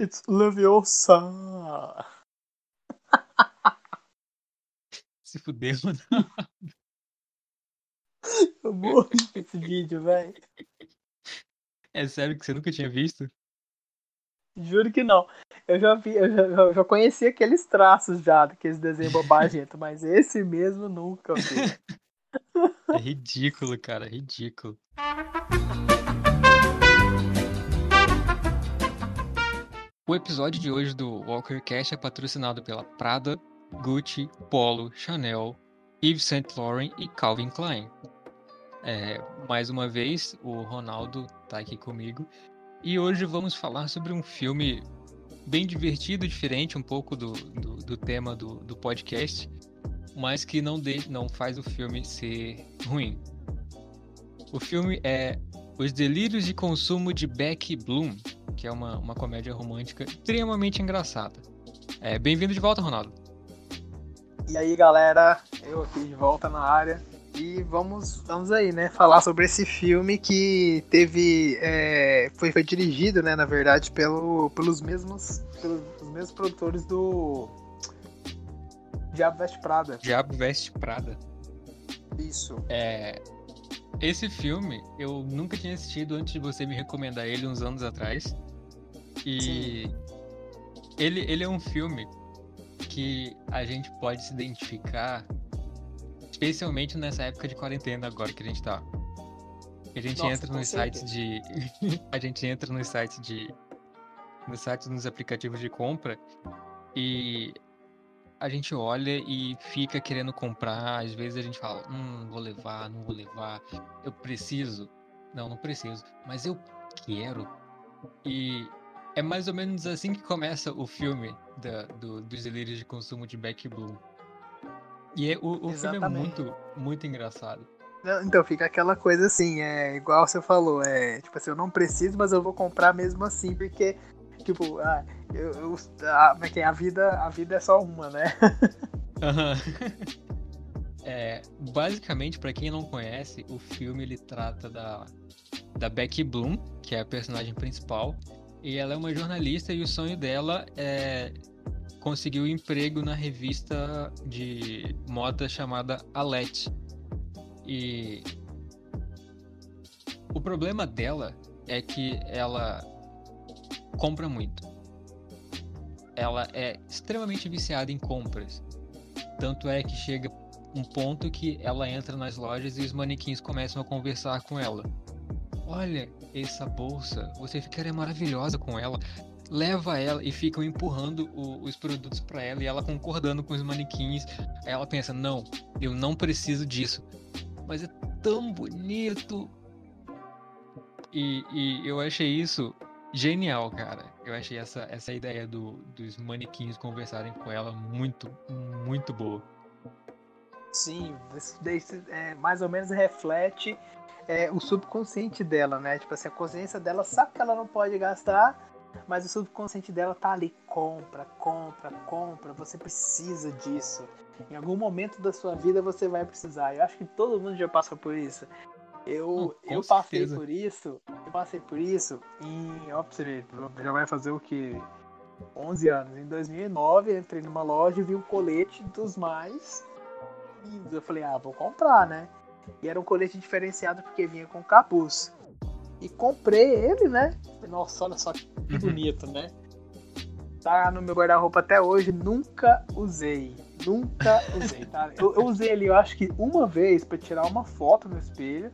It's Leviosa. Se fudeu, mano. Eu morri com esse vídeo, velho. É sério que você nunca tinha visto? Juro que não. Eu já vi, eu já, eu já conheci aqueles traços já, daqueles desenhos bobagentos, mas esse mesmo nunca vi. É ridículo, cara, ridículo. O episódio de hoje do Walker Cash é patrocinado pela Prada, Gucci, Polo, Chanel, Yves Saint Laurent e Calvin Klein. É, mais uma vez, o Ronaldo está aqui comigo e hoje vamos falar sobre um filme bem divertido, diferente um pouco do, do, do tema do, do, podcast, mas que não, de, não faz o filme ser ruim. O filme é Os Delírios de Consumo de Becky Bloom, que é uma, uma comédia romântica extremamente engraçada. É, Bem-vindo de volta, Ronaldo. E aí, galera, eu aqui de volta na área. E vamos, vamos aí, né? Falar sobre esse filme que teve. É, foi, foi dirigido, né, na verdade, pelo, pelos mesmos. Pelos mesmos produtores do. Diabo Veste Prada. Diabo Veste Prada. Isso. É. Esse filme eu nunca tinha assistido antes de você me recomendar ele uns anos atrás. E ele, ele é um filme que a gente pode se identificar, especialmente nessa época de quarentena agora que a gente tá. A gente Nossa, entra nos sites de. a gente entra nos sites de. Nos sites, nos aplicativos de compra e a gente olha e fica querendo comprar. Às vezes a gente fala, hum, vou levar, não vou levar, eu preciso. Não, não preciso, mas eu quero. E é mais ou menos assim que começa o filme da, do, dos delírios de consumo de Beck Blue. E é, o, o filme é muito, muito engraçado. Então, fica aquela coisa assim, é igual você falou, é tipo assim, eu não preciso, mas eu vou comprar mesmo assim, porque, tipo, ah, eu, eu ah, é a, vida, a vida é só uma, né? é, basicamente, para quem não conhece, o filme ele trata da, da Becky Bloom, que é a personagem principal, e ela é uma jornalista e o sonho dela é conseguir um emprego na revista de moda chamada Alette. E o problema dela é que ela compra muito. Ela é extremamente viciada em compras. Tanto é que chega um ponto que ela entra nas lojas e os manequins começam a conversar com ela. Olha, essa bolsa, você ficaria maravilhosa com ela. Leva ela e ficam empurrando o, os produtos para ela e ela concordando com os manequins. Ela pensa: não, eu não preciso disso. Mas é tão bonito. E, e eu achei isso genial, cara. Eu achei essa, essa ideia do, dos manequins conversarem com ela muito, muito boa. Sim, é, mais ou menos reflete é, o subconsciente dela, né? Tipo assim, a consciência dela sabe que ela não pode gastar, mas o subconsciente dela tá ali, compra, compra, compra, você precisa disso. Em algum momento da sua vida você vai precisar. Eu acho que todo mundo já passou por isso. Eu, hum, eu passei certeza. por isso, eu passei por isso em, ó, já vai fazer o que? 11 anos. Em 2009 entrei numa loja e vi um colete dos mais lindos. Eu falei, ah, vou comprar, né? E era um colete diferenciado porque vinha com capuz. E comprei ele, né? Nossa, olha só que uhum. bonito, né? Tá no meu guarda-roupa até hoje, nunca usei. Nunca usei, tá? Eu, eu, usei ele, eu acho que uma vez para tirar uma foto no espelho.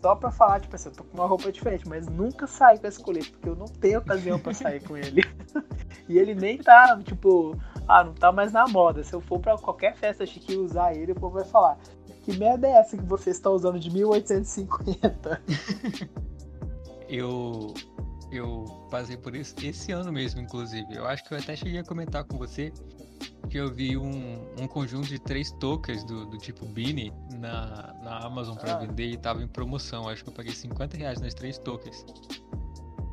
Só pra falar, tipo assim, eu tô com uma roupa diferente, mas nunca saí com esse colete, porque eu não tenho ocasião para sair com ele. e ele nem tá, tipo, ah, não tá mais na moda. Se eu for para qualquer festa chique e usar ele, o povo vai falar: que merda é essa que você está usando de 1850? eu eu passei por isso esse ano mesmo, inclusive. Eu acho que eu até cheguei a comentar com você que eu vi um, um conjunto de três tokens do, do tipo Beanie na, na Amazon para ah. vender e tava em promoção. Acho que eu paguei 50 reais nas três tokens.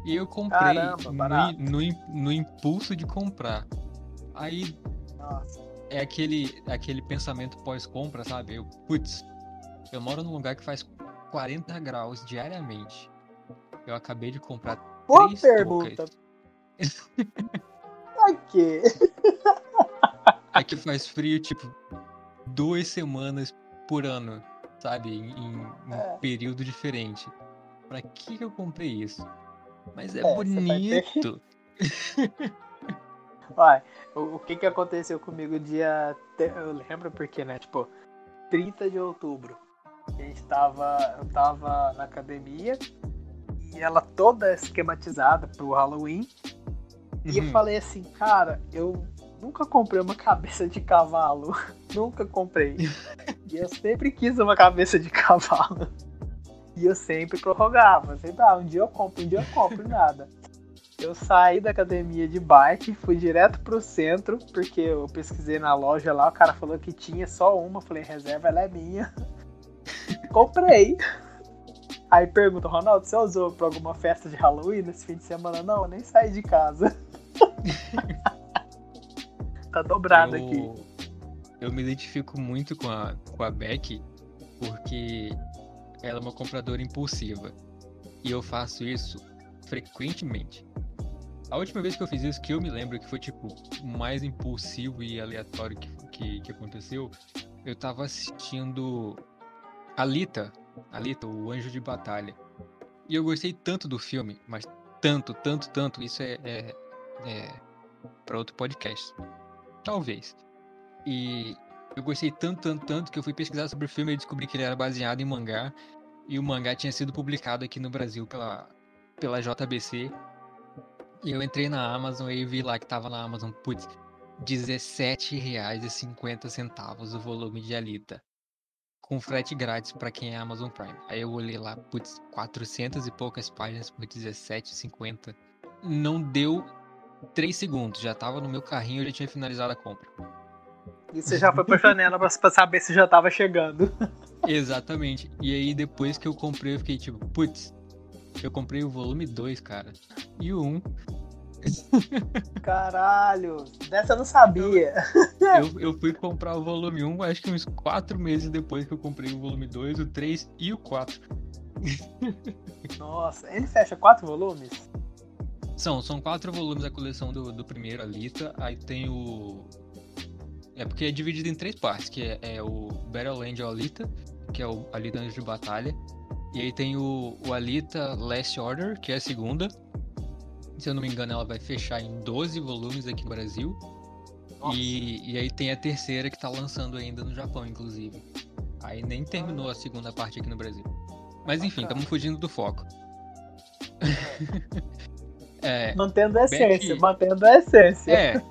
E eu comprei Caramba, no, no, no, impulso de comprar. Aí Nossa é aquele, aquele pensamento pós-compra, sabe? Eu, putz, eu moro num lugar que faz 40 graus diariamente. Eu acabei de comprar Boa três pergunta. Pra quê? Aqui faz frio, tipo, duas semanas por ano, sabe? Em, em um É. período diferente. Pra que eu comprei isso? Mas é, É, bonito. O, o que que aconteceu comigo dia. Eu lembro porque, né? Tipo, 30 de outubro. A gente tava. Eu tava na academia e ela toda esquematizada pro Halloween. E eu Uhum. falei assim, cara, eu nunca comprei uma cabeça de cavalo. nunca comprei. e eu sempre quis uma cabeça de cavalo. E eu sempre prorrogava. Sempre, ah, um dia eu compro, um dia eu compro, nada. Eu saí da academia de bike, fui direto pro centro, porque eu pesquisei na loja lá, o cara falou que tinha só uma, falei, reserva, ela é minha. Comprei. Aí pergunta, Ronaldo, você usou pra alguma festa de Halloween nesse fim de semana? Não, eu nem saí de casa. tá dobrado eu, aqui. eu me identifico muito com a, com a Beck porque ela é uma compradora impulsiva. E eu faço isso frequentemente. A última vez que eu fiz isso, que eu me lembro que foi tipo mais impulsivo e aleatório que, que, que aconteceu, eu tava assistindo Alita, Alita, o Anjo de Batalha. E eu gostei tanto do filme, mas tanto, tanto, tanto, isso é, é, é para outro podcast. Talvez. E eu gostei tanto, tanto, tanto que eu fui pesquisar sobre o filme e descobri que ele era baseado em mangá. E o mangá tinha sido publicado aqui no Brasil pela, pela JBC. E eu entrei na Amazon e vi lá que tava na Amazon, putz, R$17,50 o volume de Alita. Com frete grátis pra quem é Amazon Prime. Aí eu olhei lá, putz, 400 e poucas páginas por R$17,50. Não deu 3 segundos, já tava no meu carrinho e já tinha finalizado a compra. E você já foi pra janela pra saber se já tava chegando. Exatamente. E aí depois que eu comprei, eu fiquei tipo, putz, eu comprei o volume 2, cara. E o 1, um, Caralho, dessa eu não sabia. eu, eu fui comprar o volume 1, um, acho que uns 4 meses depois que eu comprei o volume 2, o 3 e o 4. Nossa, ele fecha quatro volumes? São, são quatro volumes a coleção do, do primeiro Alita. Aí tem o. É porque é dividido em três partes, que é, é o Battleland Alita, que é o Alita Anjos de Batalha. E aí tem o, o Alita Last Order, que é a segunda. Se eu não me engano, ela vai fechar em 12 volumes aqui no Brasil. E, e aí tem a terceira que tá lançando ainda no Japão, inclusive. Aí nem terminou a segunda parte aqui no Brasil. Mas enfim, estamos fugindo do foco. é, Mantendo a essência, Beck- mantendo a essência. é,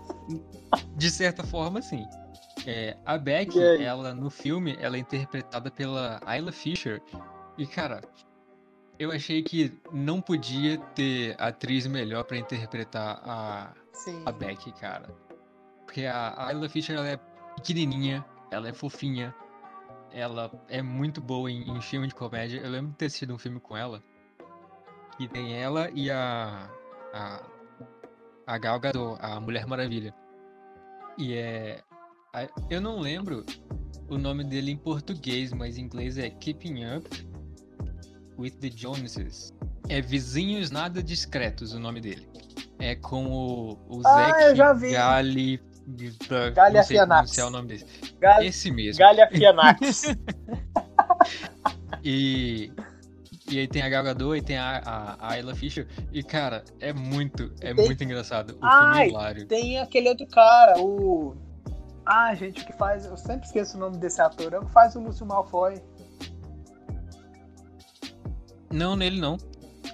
de certa forma, sim. É, a Beck, ela no filme, ela é interpretada pela Ayla Fisher. E cara, eu achei que não podia ter atriz melhor pra interpretar a, Sim. a Beck, cara. Porque a Ayla Fisher ela é pequenininha, ela é fofinha, ela é muito boa em, em filme de comédia. Eu lembro de ter assistido um filme com ela, que tem ela e a a, a Gal Gadot, a Mulher Maravilha. E é eu não lembro o nome dele em português, mas em inglês é Keeping Up with the Joneses. É Vizinhos Nada Discretos o nome dele. É com o, o Ah, Zac eu já vi. Gali... Sei Galifianakis. pronunciar o nome dele. Gal Esse mesmo. Galhafianax. E, e aí tem a Gal Gadot e tem a, a, a Ayla Fisher. E, cara, é muito, é Tem- muito engraçado. O Ai, filme é hilário. Tem aquele outro cara, o. Ah, gente, o que faz. Eu sempre esqueço o nome desse ator. É o que faz o Lúcio Malfoy. Não, nele não.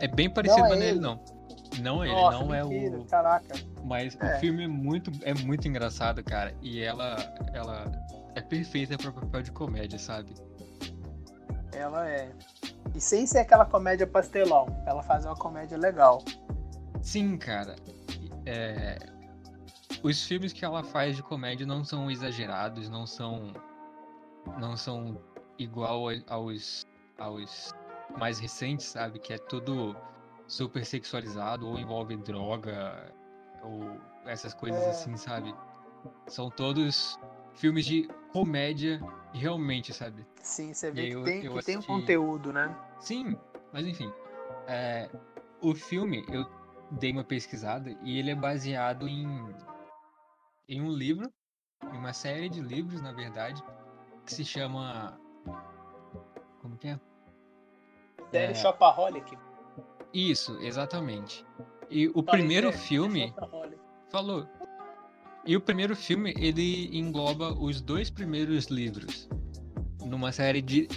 É bem parecido, Não é mas nele ele. não. Não é ele, Nossa, não é mentira, o. Caraca. Mas É. o filme é muito, é muito engraçado, cara. E ela, ela é perfeita pra papel de comédia, sabe? Ela é. E sem ser aquela comédia pastelão. Ela faz uma comédia legal. Sim, cara. É, Os filmes que ela faz de comédia não são exagerados, não são. Não são igual aos, aos mais recentes, sabe? Que é tudo super sexualizado, ou envolve droga, ou essas coisas É. assim, sabe? São todos filmes de comédia realmente, sabe? Sim, você vê que, eu- tem, eu que tem um assisti- conteúdo, né? Sim, mas enfim. é, o filme, eu dei uma pesquisada e ele é baseado em, em um livro, em uma série de livros, na verdade, que se chama. Como que é? Série é... Shopaholic. Isso, exatamente. E o primeiro filme. Falou. E o primeiro filme, ele engloba os dois primeiros livros. Numa série de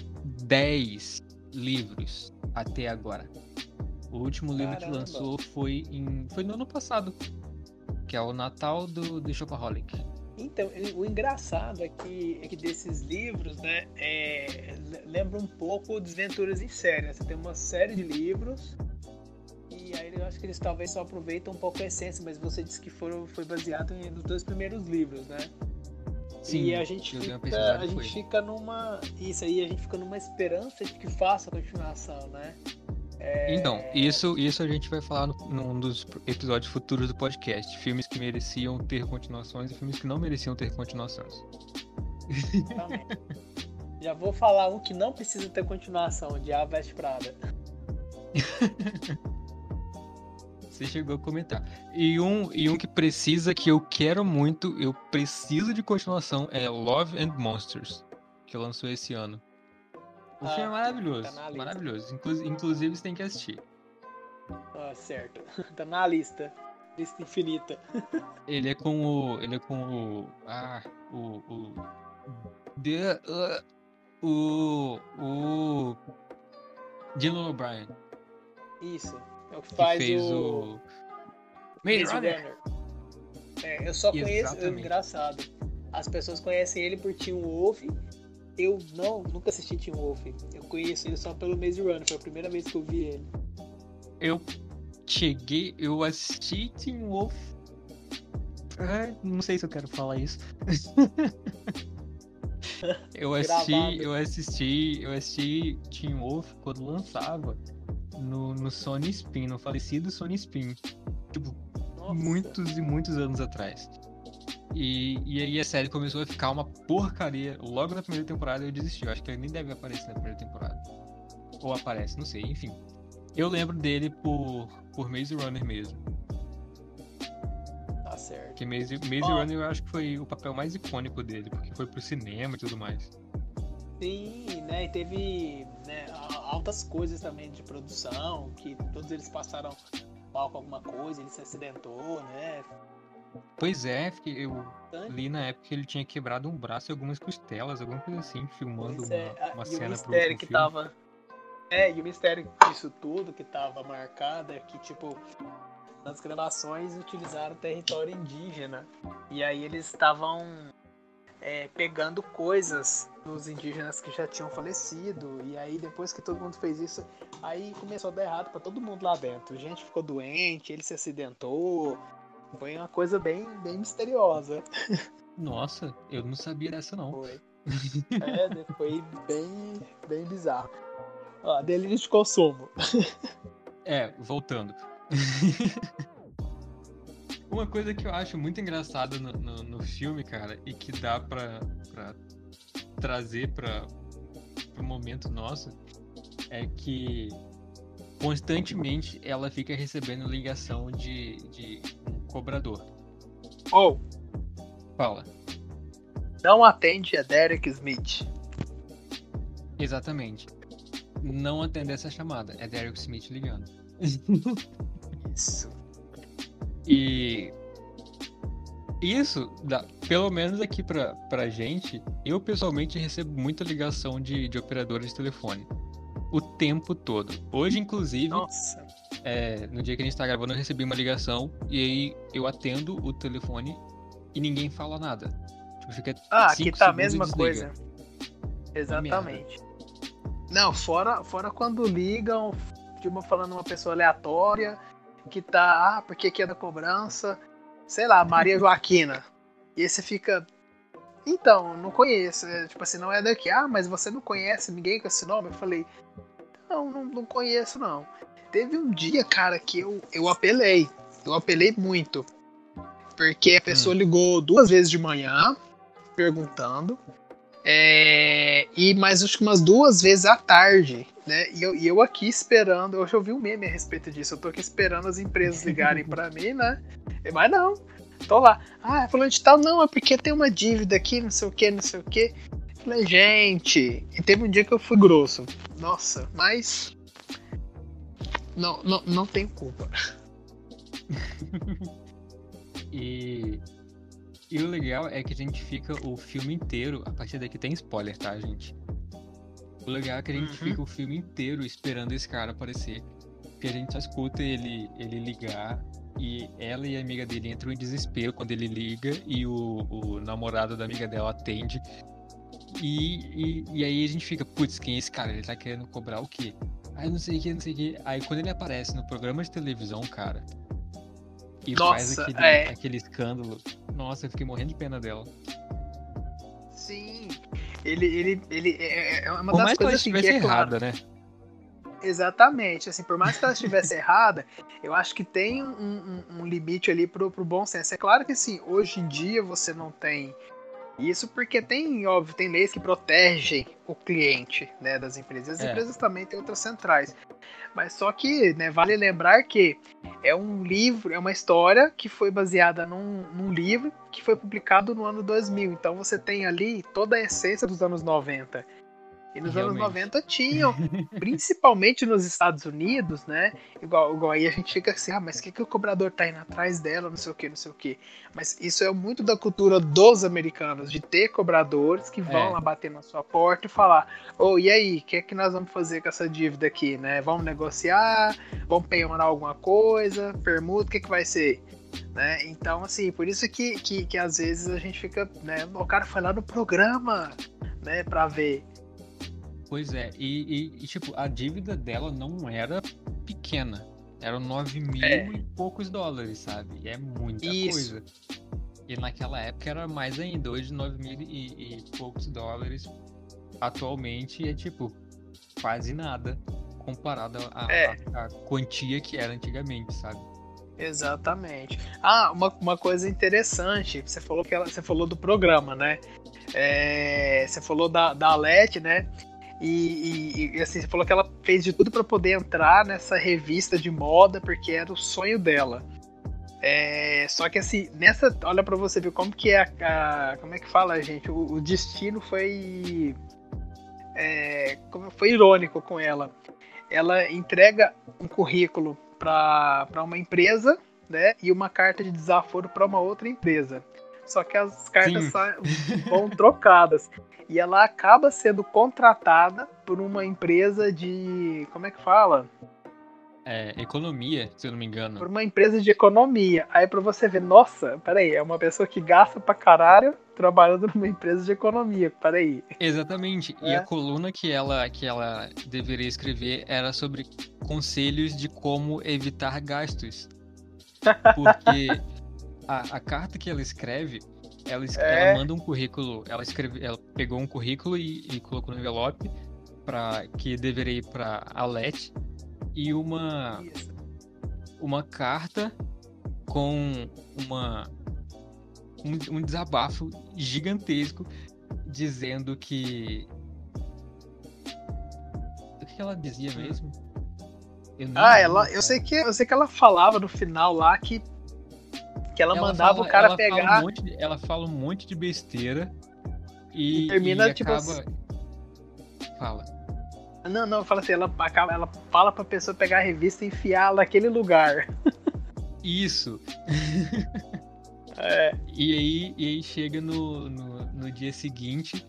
10 livros até agora. O último livro Caramba. que lançou foi em. Foi no ano passado. Que é o Natal do, do Shopaholic. Então, o engraçado é que, é que desses livros, né, é, lembra um pouco Desventuras em Série. Né? Você tem uma série de livros e aí eu acho que eles talvez só aproveitam um pouco a essência, mas você disse que foram, foi baseado nos dois primeiros livros, né? Sim, e a gente, fica, a gente fica numa. Isso aí, a gente fica numa esperança de que faça a continuação, né? É... Então, isso, isso a gente vai falar no, num dos episódios futuros do podcast. Filmes que mereciam ter continuações e filmes que não mereciam ter continuações. Já vou falar um que não precisa ter continuação, Diabo Veste Prada. Você chegou a comentar. E um, e um que precisa, que eu quero muito, eu preciso de continuação, é Love and Monsters, que lançou esse ano. O ah, filme é maravilhoso. Tá maravilhoso. Inclu inclusive você tem que assistir. Ah, certo. tá na lista. Lista infinita. ele é com o. Ele é com o. Ah, o. O. The, uh, o. O. Dylan O'Brien. Isso. É o que faz que fez o. o... Maze Runner. É, eu só conheço. É engraçado. As pessoas conhecem ele por Tim Wolf eu não, nunca assisti Teen Wolf. Eu conheço ele só pelo Maze Runner, foi a primeira vez que eu vi ele. Eu cheguei, eu assisti Teen Wolf. Ah, não sei se eu quero falar isso. eu assisti, eu assisti, eu assisti Teen Wolf quando lançava no, no Sony Spin, no falecido Sony Spin. Tipo, Nossa. muitos e muitos anos atrás. E, e aí a série começou a ficar uma porcaria. Logo na primeira temporada eu desisti. Eu acho que ele nem deve aparecer na primeira temporada. Ou aparece, não sei, enfim. Eu lembro dele por, por Maze Runner mesmo. Tá certo. Que Maze, Maze oh. Runner eu acho que foi o papel mais icônico dele, porque foi pro cinema e tudo mais. Sim, né? E teve né, altas coisas também de produção, que todos eles passaram mal com alguma coisa, ele se acidentou, né? Pois é, eu li na época que ele tinha quebrado um braço e algumas costelas, alguma coisa assim, filmando uma, é, uma cena pro mistério que filme. tava. É, e o mistério disso tudo que tava marcado é que, tipo, nas gravações utilizaram território indígena. E aí eles estavam é, pegando coisas dos indígenas que já tinham falecido. E aí depois que todo mundo fez isso, aí começou a dar errado para todo mundo lá dentro. Gente ficou doente, ele se acidentou. Foi uma coisa bem, bem misteriosa. Nossa, eu não sabia dessa não. Foi. É, foi bem, bem bizarro. Ó, delírio de consumo. É, voltando. Uma coisa que eu acho muito engraçada no, no, no filme, cara, e que dá pra, pra trazer pra, pro momento nosso, é que constantemente ela fica recebendo ligação de, de cobrador. Ou. Oh. Fala. Não atende a Derek Smith. Exatamente. Não atende essa chamada. É Derek Smith ligando. Isso. E isso, dá, pelo menos aqui pra, pra gente, eu pessoalmente recebo muita ligação de, de operadores de telefone o tempo todo. Hoje, inclusive, é, no dia que a gente tá gravando, eu recebi uma ligação e aí eu atendo o telefone e ninguém fala nada. Tipo, fica ah, aqui tá a mesma coisa. Exatamente. Não, fora, fora quando ligam, tipo, falando uma pessoa aleatória que tá, ah, porque aqui é da cobrança, sei lá, Maria Joaquina. E aí você fica, então, não conheço. É, tipo assim, não é daqui. Ah, mas você não conhece ninguém com esse nome? Eu falei, não, não, não conheço não. Teve um dia, cara, que eu, eu apelei. Eu apelei muito. Porque a pessoa hum. ligou duas vezes de manhã, perguntando. É, e mais acho que umas duas vezes à tarde, né? E eu, e eu aqui esperando, hoje eu vi um meme a respeito disso, eu tô aqui esperando as empresas ligarem para mim, né? Mas não, tô lá. Ah, falando de tal, não, é porque tem uma dívida aqui, não sei o que, não sei o que. Falei, gente, e teve um dia que eu fui grosso. Nossa, mas. Não, não, não tem culpa. e e o legal é que a gente fica o filme inteiro. A partir daqui tem spoiler, tá, gente? O legal é que a gente uhum. fica o filme inteiro esperando esse cara aparecer. Porque a gente só escuta ele, ele ligar e ela e a amiga dele entram em desespero quando ele liga e o, o namorado da amiga dela atende. E, e, e, aí a gente fica, putz, quem é esse cara? Ele tá querendo cobrar o quê? Aí não sei o que, não sei o que. Aí quando ele aparece no programa de televisão, cara, e Nossa, faz aquele, é... aquele escândalo. Nossa, eu fiquei morrendo de pena dela. Sim. Ele, ele, ele é, é uma por das mais coisas que ela estivesse assim, é errada, né? Exatamente, assim, por mais que ela estivesse errada, eu acho que tem um, um, um, limite ali pro, pro bom senso. É claro que assim, hoje em dia você não tem isso porque tem, óbvio, tem leis que protegem o cliente né, das empresas. As é. empresas também têm outras centrais. Mas só que né, vale lembrar que é um livro, é uma história que foi baseada num, num, livro que foi publicado no ano 2000. Então você tem ali toda a essência dos anos 90. E nos Realmente. anos 90 tinham, principalmente nos Estados Unidos, né? Igual, igual aí a gente fica assim, ah, mas o que, que o cobrador tá indo atrás dela, não sei o que, não sei o que. Mas isso é muito da cultura dos americanos, de ter cobradores que vão é. lá bater na sua porta e falar, ô, oh, e aí, o que é que nós vamos fazer com essa dívida aqui, né? Vamos negociar, vamos penhorar alguma coisa, permuta, o que, que vai ser? Né? Então, assim, por isso que, que, que às vezes a gente fica, né? O cara foi lá no programa, né, pra ver. Pois é, e, e, e, tipo, a dívida dela não era pequena. Eram 9 mil é. e poucos dólares, sabe? E é muita Isso. coisa. E naquela época era mais ainda. Hoje 9 mil e, e poucos dólares atualmente é tipo quase nada comparado à é. quantia que era antigamente, sabe? Exatamente. Ah, uma, uma coisa interessante, você falou que ela, você falou do programa, né? É, você falou da, da Alete, né? E, e, assim, você falou que ela fez de tudo para poder entrar nessa revista de moda, porque era o sonho dela. É, só que assim, nessa. Olha para você ver como que é a, a, Como é que fala, gente? O, o destino foi. É, foi irônico com ela. Ela entrega um currículo para uma empresa, né? E uma carta de desaforo para uma outra empresa. Só que as cartas vão trocadas e ela acaba sendo contratada por uma empresa de. Como é que fala? É, economia, se eu não me engano. Por uma empresa de economia. Aí pra você ver, nossa, peraí, é uma pessoa que gasta pra caralho trabalhando numa empresa de economia, peraí. Exatamente. É. E a coluna que ela, que ela deveria escrever era sobre conselhos de como evitar gastos. Porque a, a carta que ela escreve ela, é. ela manda um currículo, ela escreve, ela pegou um currículo e, e colocou no envelope para que deveria ir para Alete e uma Isso. uma carta com uma um, um, desabafo gigantesco dizendo que o que ela dizia mesmo? ah, ela, eu sei que eu sei que ela falava no final lá que que ela, ela mandava fala, o cara pegar. Um de, ela fala um monte de besteira e, e termina e tipo. Acaba... Assim... Fala. Não, não, fala assim, ela, acaba, ela fala pra pessoa pegar a revista e enfiar naquele lugar. Isso. é. E aí, e aí chega no, no, no dia seguinte,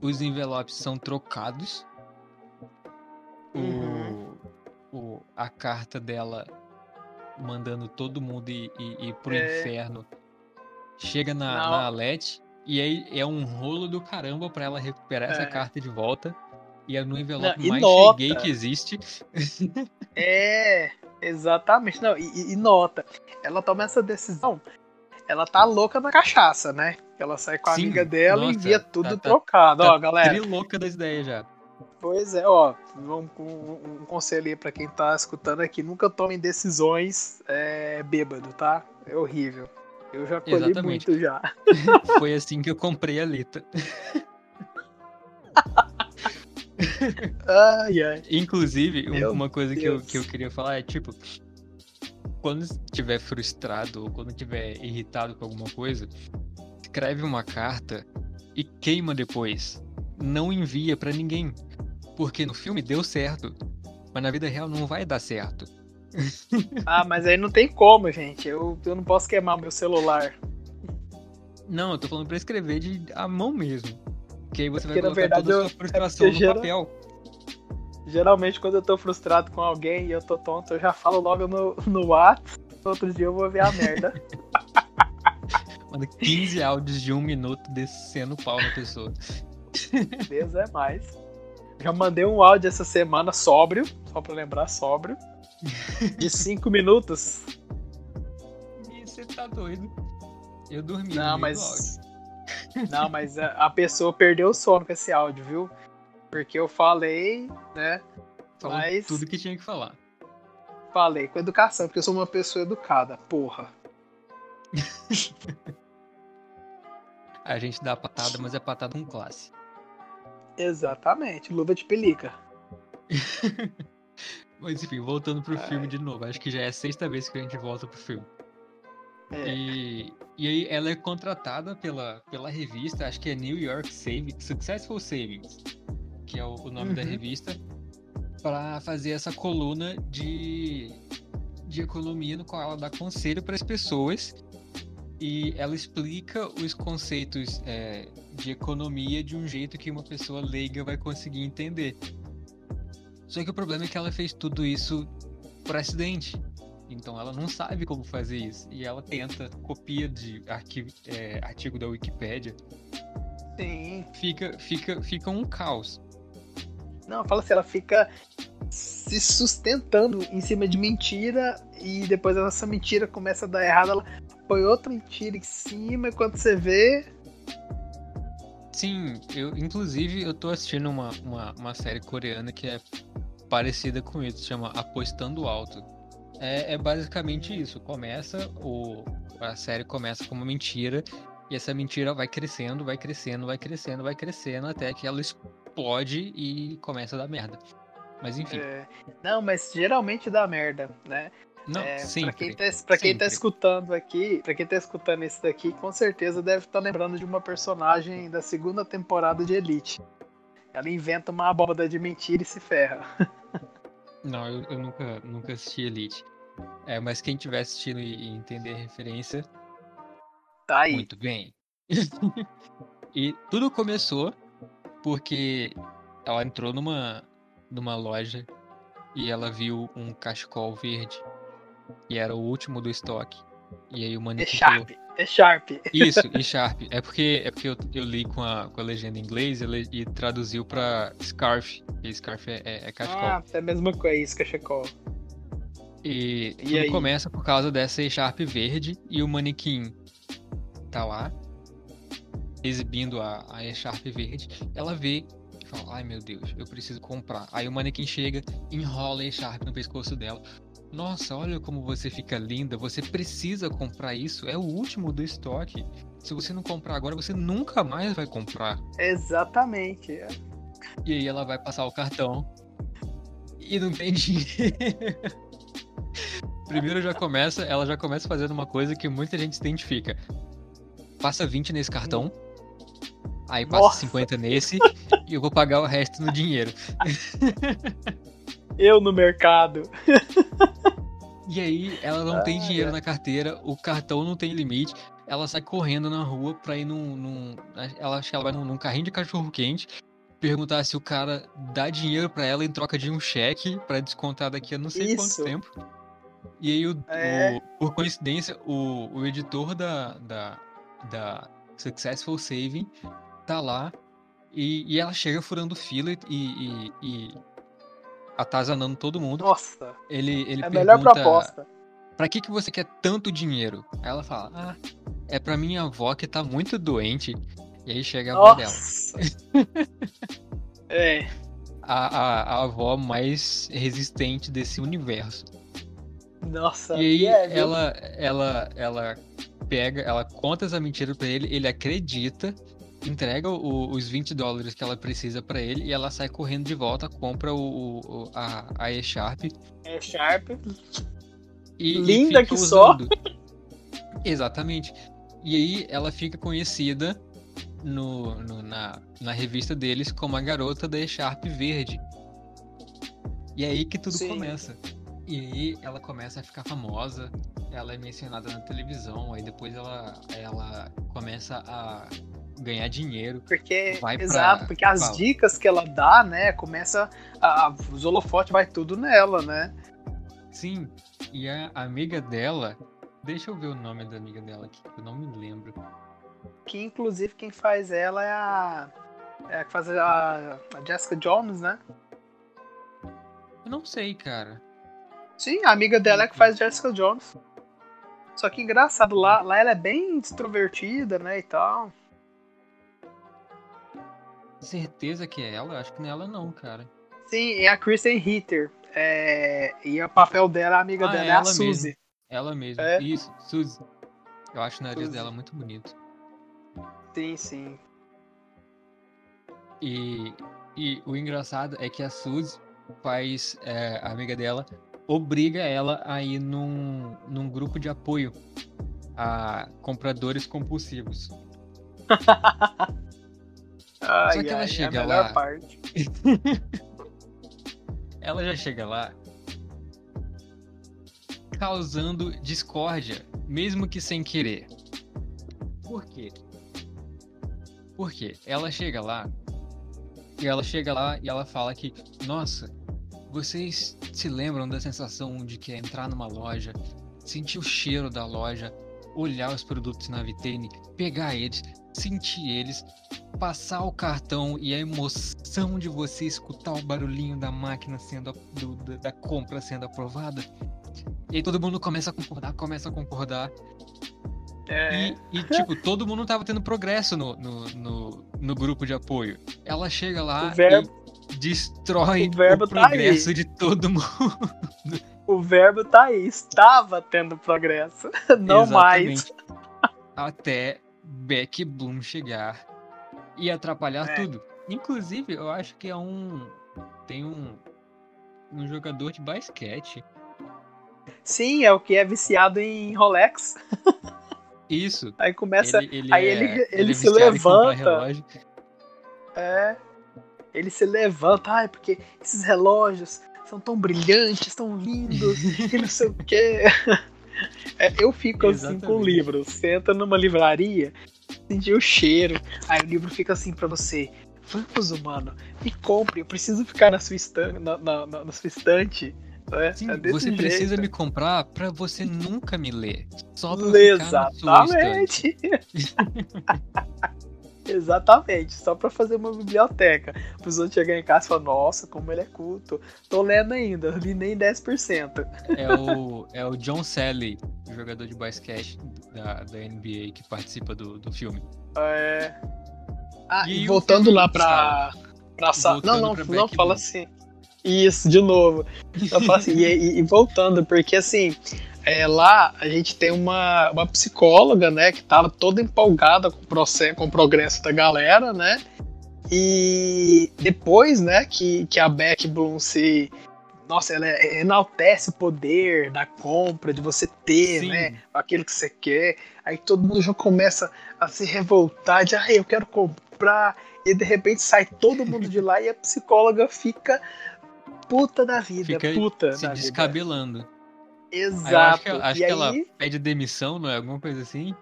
os envelopes são trocados. Uhum. O, o, a carta dela mandando todo mundo ir, ir, ir pro é... inferno. Chega na, na Alete e aí é um rolo do caramba para ela recuperar é. essa carta de volta. E é no envelope Não, mais nota. cheguei que existe. É, exatamente. Não, e, e, nota, ela toma essa decisão. Ela tá louca na cachaça, né? Ela sai com a Sim, amiga dela nossa, e envia tudo tá, tá trocado. Tá, ó, galera. louca das ideias já. Pois é, ó, um, um, um conselho aí pra quem tá escutando aqui, nunca tomem decisões é, bêbado, tá? É horrível. Eu já colhi Exatamente. muito já. Foi assim que eu comprei a Lita. ai, ai. Inclusive, Meu uma coisa que eu, que eu queria falar é tipo. Quando estiver frustrado ou quando estiver irritado com alguma coisa, escreve uma carta e queima depois. Não envia pra ninguém. Porque no filme deu certo. Mas na vida real não vai dar certo. Ah, mas aí não tem como, gente. Eu, eu não posso queimar meu celular. Não, eu tô falando pra escrever de à mão mesmo. Que aí você vai Porque, na colocar verdade, toda a sua frustração é no porque gera- papel. Geralmente, quando eu tô frustrado com alguém e eu tô tonto, eu já falo logo no, no WhatsApp. Outro dia eu vou ver a merda. Manda 15 áudios de um minuto descendo o pau na pessoa. Deus é mais. Já mandei um áudio essa semana sóbrio, só pra lembrar, sóbrio. De 5 minutos. Você tá doido. Eu dormi. Não, mas. Não, mas a, a pessoa perdeu o sono com esse áudio, viu? Porque eu falei, né? Falou mas- tudo que tinha que falar. Falei com educação, porque eu sou uma pessoa educada, porra. A gente dá patada, mas é patada com classe. Exatamente, luva de pelica. Mas enfim, voltando pro Ai. filme de novo. Acho que já é a sexta vez que a gente volta pro filme. É. E, e aí ela é contratada pela, pela revista, acho que é New York Savings, Successful Savings, que é o, o nome da Uhum. revista, para fazer essa coluna de, de economia no qual ela dá conselho para as pessoas e ela explica os conceitos é, de economia de um jeito que uma pessoa leiga vai conseguir entender. Só que o problema é que ela fez tudo isso por acidente. Então ela não sabe como fazer isso. E ela tenta, copia de arquivo, é, artigo da Wikipédia. Sim. Fica, fica, fica um caos. Não, fala assim, ela fica se sustentando em cima de mentira e depois essa mentira começa a dar errado, ela põe outra mentira em cima e quando você vê. Sim, eu inclusive eu tô assistindo uma, uma, uma série coreana que é parecida com isso, chama Apostando Alto. É, é basicamente isso. Começa, o, a série começa com uma mentira, e essa mentira vai crescendo, vai crescendo, vai crescendo, vai crescendo, até que ela explode e começa a dar merda. Mas enfim, é, Não, mas geralmente dá merda, né? Não, É, sempre. Pra quem, tá, pra quem tá escutando aqui, para quem tá escutando isso daqui, com certeza deve estar lembrando de uma personagem da segunda temporada de Elite. Ela inventa uma abóbada de mentira e se ferra. Não, eu, eu nunca, nunca assisti Elite. É, mas quem tiver assistindo e, e entender a referência, Tá aí. Muito bem. e tudo começou porque ela entrou numa, numa loja e ela viu um cachecol verde. E era o último do estoque. E aí o É manequim falou, Sharp, é Sharp. Isso, e Sharp. É porque, é porque eu, eu li com a, com a legenda em inglês e, e traduziu pra Scarf. E Scarf é, é, é cachecol. Ah, é a mesma coisa, isso, cachecol. E, E tudo aí? começa por causa dessa E-Sharp verde e o manequim tá lá exibindo a, a E-Sharp verde. Ela vê e fala: Ai meu Deus, eu preciso comprar. Aí o manequim chega, enrola a E-Sharp no pescoço dela. Nossa, olha como você fica linda. Você precisa comprar isso. É o último do estoque. Se você não comprar agora, você nunca mais vai comprar. Exatamente. E aí ela vai passar o cartão e não tem dinheiro. Primeiro já começa, ela já começa fazendo uma coisa que muita gente se identifica. Passa 20 nesse cartão, aí passa Nossa. 50 nesse e eu vou pagar o resto no dinheiro. Eu no mercado. E aí ela não tem Ai, dinheiro ai. na carteira, o cartão não tem limite, ela sai correndo na rua pra ir num. num ela acha que ela vai num, num carrinho de cachorro quente. Perguntar se o cara dá dinheiro pra ela em troca de um cheque pra descontar daqui a não sei Isso. quanto tempo. E aí, o, É. o- por coincidência, o, o editor da, da, da Successful Saving tá lá e, e ela chega furando fila e, e, e atazanando todo mundo. Nossa, Ele, ele é a melhor pergunta, proposta. Pra que, que você quer tanto dinheiro? Aí ela fala, ah, é pra minha avó que tá muito doente. E aí chega a avó dela. Nossa. é, A, a, a avó mais resistente desse universo. nossa. E aí é, ela, ela, ela pega, ela conta essa mentira pra ele, ele acredita entrega o, os 20 dólares que ela precisa para ele e ela sai correndo de volta, compra o, o a, a E-Sharp. E-Sharp. E, Linda que usando. só. Exatamente. E aí ela fica conhecida no, no, na, na revista deles como a garota da E-Sharp verde. E é aí que tudo Sim. começa. E aí ela começa a ficar famosa, ela é mencionada na televisão, aí depois ela, ela começa a ganhar dinheiro. Porque, exato, pra... porque as dicas que ela dá, né, começa, a, os holofotes vai tudo nela, né? Sim, e a amiga dela, deixa eu ver o nome da amiga dela aqui, eu não me lembro. Que inclusive quem faz ela é a, é a que faz a, a Jessica Jones, né? Eu não sei, cara. Sim, a amiga dela é que faz Jessica Jones. Só que engraçado, lá, lá ela é bem extrovertida, né, e tal. Certeza que é ela? Acho que não é ela não, cara. Sim, é a Kristen Ritter. É... E o papel dela, a amiga ah, dela, é, é a Suzy. Mesmo. Ela mesma. É? Isso, Suzy. Eu acho o nariz Suzy. dela muito bonito. Sim, sim. E, e o engraçado é que a Suzy faz é, a amiga dela obriga ela a ir num, num grupo de apoio a compradores compulsivos. ai, Só que ela ai, chega é lá. Parte. ela já chega lá causando discórdia, mesmo que sem querer. Por quê? Porque ela chega lá e ela chega lá e ela fala que, nossa, vocês se lembram da sensação de que é entrar numa loja, sentir o cheiro da loja, olhar os produtos na vitrine, pegar eles, sentir eles, passar o cartão e a emoção de você escutar o barulhinho da máquina sendo do, da compra sendo aprovada? E aí todo mundo começa a concordar, começa a concordar. É. E, e, tipo, todo mundo tava tendo progresso no, no, no, no, grupo de apoio. Ela chega lá verbo, e destrói o, verbo o tá progresso tá de todo mundo. O verbo tá aí, estava tendo progresso, não Exatamente. mais. Até Beck Bloom chegar e atrapalhar é. tudo. Inclusive, eu acho que é um. Tem um. Um jogador de basquete. Sim, é o que é viciado em Rolex. Isso. Aí começa. Ele, ele aí é, ele, ele, ele se levanta. É. Ele se levanta, ai, porque esses relógios são tão brilhantes, tão lindos, e não sei o quê. É, eu fico Exatamente. assim com livros. Você entra numa livraria, sente o cheiro, aí o livro fica assim para você. Vamos, humano, me compre, eu preciso ficar na sua estante. Na, na, na sua estante. É, Sim, é você jeito. precisa me comprar para você nunca me ler. Só pra Exatamente. Exatamente, só para fazer uma biblioteca. Para os outros chegarem em casa e falar, nossa, como ele é culto. Tô lendo ainda, li nem 10%. É o, é o John Sally, jogador de basquete da, da NBA, que participa do, do filme. É. Ah, e, e voltando lá pra. pra sala. Não, não, não, fala assim. Isso, de novo. Assim, e, e, voltando, porque assim, é, lá a gente tem uma, uma psicóloga, né, que tava toda empolgada com o, processo, com o progresso da galera, né? E depois, né, que, que a Beck Bloom se. Nossa, ela enaltece o poder da compra, de você ter, Sim. né, aquilo que você quer. Aí todo mundo já começa a se revoltar, de, ah, eu quero comprar. E de repente sai todo mundo de lá e a psicóloga fica puta da vida, Fica puta se descabelando. Vida. Exato. Acho, que, acho que ela pede demissão, não é? Alguma coisa assim?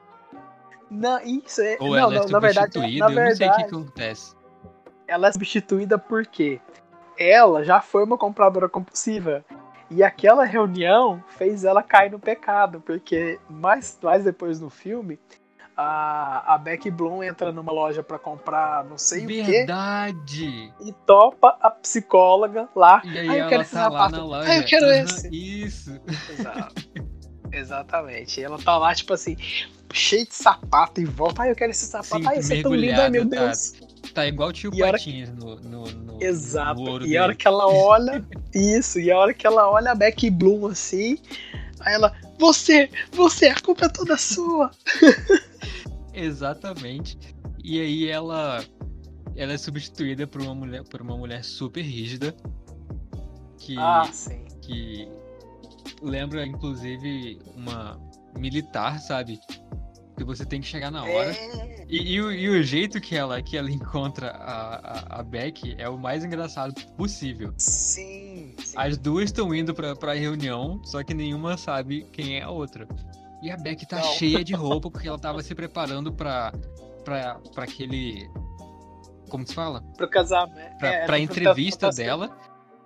Não, isso é. Ou não, ela é não, na verdade, na eu verdade, não sei o que, que acontece. Ela é substituída porque ela já foi uma compradora compulsiva. E aquela reunião fez ela cair no pecado, porque mais, mais depois no filme, a, a Becky Bloom entra numa loja para comprar não sei Verdade. o quê. Verdade! E topa a psicóloga lá. E aí, aí eu quero esse tá sapato. Aí eu quero uhum, esse. Isso. Exato. Exatamente. Ela tá lá, tipo assim, cheio de sapato e volta. Ai, eu quero esse sapato. Sim, ai, esse é tão lindo, ai meu Deus. Tá, tá igual o tio e Patinhas que... no, no, no, Exato. No e a hora que ela olha, isso, e a hora que ela olha a Becky Bloom assim, aí ela, você, você, a culpa é toda sua. Exatamente. e aí ela ela é substituída por uma mulher por uma mulher super rígida que Ah, sim. que lembra inclusive uma militar, sabe? Que você tem que chegar na hora. É, E, e o, e o jeito que ela, que ela encontra a, a, a Beck é o mais engraçado possível. sim, sim. As duas estão indo pra, pra reunião, só que nenhuma sabe quem é a outra. E a Beck tá Não. cheia de roupa porque ela tava se preparando pra, pra, pra aquele. Como se fala? Pro casamento. Pra, é, pra pro- entrevista dela.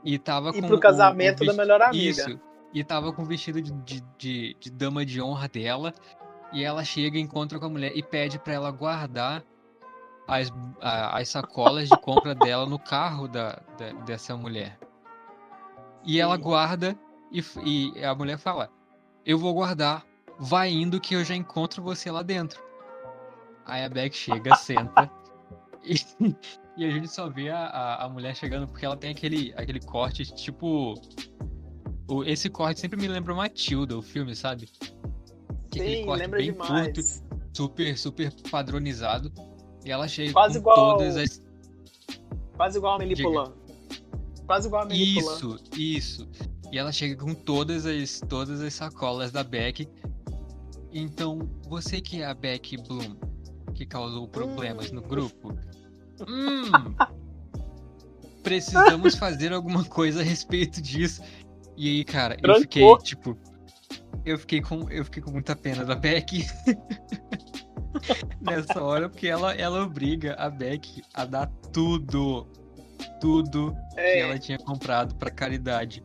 E tava E com. pro o- casamento o da vesti- melhor amiga. Isso. E tava com o vestido de, de, de, de dama de honra dela. E ela chega, encontra com a mulher e pede pra ela guardar as, a- as sacolas de compra dela no carro da, da- dessa mulher. E ela guarda e, e a mulher fala: Eu vou guardar, vai indo que eu já encontro você lá dentro. Aí a Beck chega, senta e, e a gente só vê a, a, a mulher chegando porque ela tem aquele, aquele corte tipo. o- esse corte sempre me lembra Matilda, o filme, sabe? É aquele corte bem demais. curto, super, super padronizado. E ela chega Quase com igual todas as. Quase igual a. Poulain. Quase igual a Amelie Poulain. Isso, isso. E ela chega com todas as, todas as sacolas da Beck. Então, você que é a Beck Bloom, que causou problemas no Hum. grupo, hum, precisamos fazer alguma coisa a respeito disso. E aí, cara, eu Trancou. fiquei, tipo, eu fiquei com, eu fiquei com muita pena da Beck. Nessa hora, porque ela, ela obriga a Beck a dar tudo, tudo que É, ela tinha comprado pra caridade.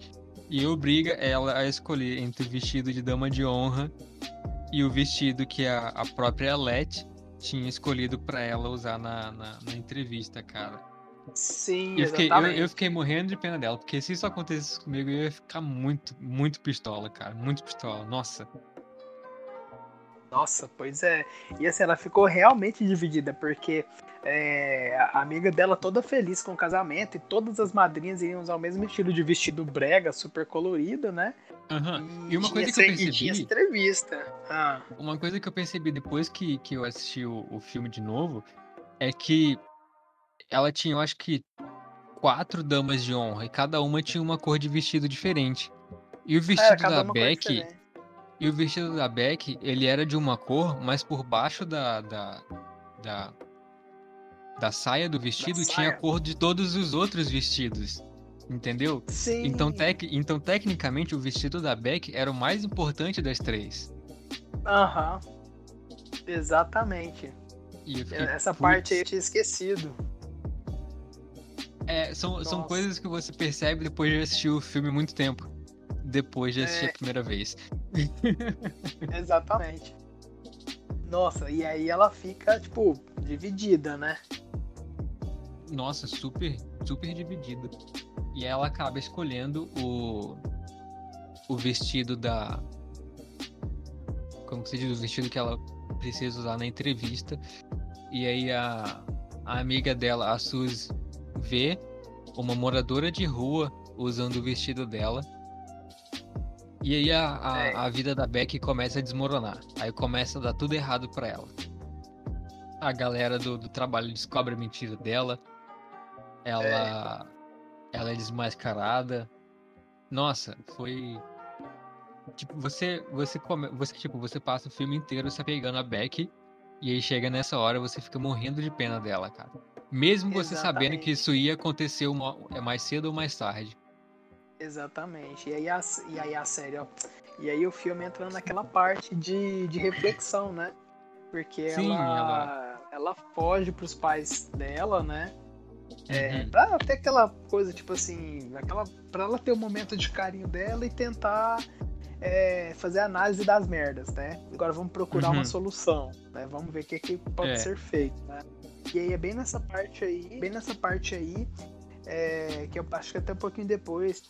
E obriga ela a escolher entre o vestido de dama de honra e o vestido que a, a própria Alette tinha escolhido pra ela usar na, na, na entrevista, cara. Sim, E eu fiquei, eu, exatamente. eu fiquei morrendo de pena dela, porque se isso acontecesse comigo, eu ia ficar muito, muito pistola, cara. Muito pistola. Nossa. Nossa, pois é. E assim, ela ficou realmente dividida, porque é, a amiga dela toda feliz com o casamento e todas as madrinhas iriam usar o mesmo estilo de vestido brega, super colorido, né? Aham. E uma coisa que eu e tinha percebi, entrevista. Ah, uma coisa que eu percebi depois que, que eu assisti o, o filme de novo, é que ela tinha, eu acho que, quatro damas de honra, e cada uma tinha uma cor de vestido diferente. E o é, vestido cada da Beck, e o vestido da Beck, ele era de uma cor, mas por baixo da da, da, da saia do vestido tinha a saia. cor de todos os outros vestidos. Entendeu? Sim. Então, tec, então, tecnicamente, o vestido da Beck era o mais importante das três. Aham. Exatamente. E fiquei, Essa "Putz". parte aí eu tinha esquecido. É, são, são coisas que você percebe depois de assistir o filme muito tempo. Depois de assistir É. a primeira vez. Exatamente. Nossa, e aí ela fica, tipo, dividida, né? Nossa, super, super dividida. E ela acaba escolhendo o, o vestido da. Como que se diz? O vestido que ela precisa usar na entrevista. E aí a, a amiga dela, a Suzy, vê uma moradora de rua usando o vestido dela. E aí a, a, É. a vida da Beck começa a desmoronar. Aí começa a dar tudo errado pra ela. A galera do, do trabalho descobre a mentira dela. Ela, ela é desmascarada. Nossa, foi. Tipo, você, você come, você tipo, você passa o filme inteiro se apegando a Beck e aí chega nessa hora você fica morrendo de pena dela, cara. Mesmo você sabendo que Exatamente. isso ia acontecer uma, é mais cedo ou mais tarde. Exatamente. E aí a, e aí a série, ó. E aí o filme entra naquela parte de, de reflexão, né? Porque Sim, ela, ela foge pros pais dela, né? É, Uhum. pra ter aquela coisa, tipo assim, aquela, pra ela ter o momento de carinho dela e tentar é, fazer a análise das merdas, né? Agora vamos procurar Uhum. uma solução, né? Vamos ver o que, que pode É. ser feito, né? E aí é bem nessa parte aí, bem nessa parte aí, é, que eu acho que até um pouquinho depois,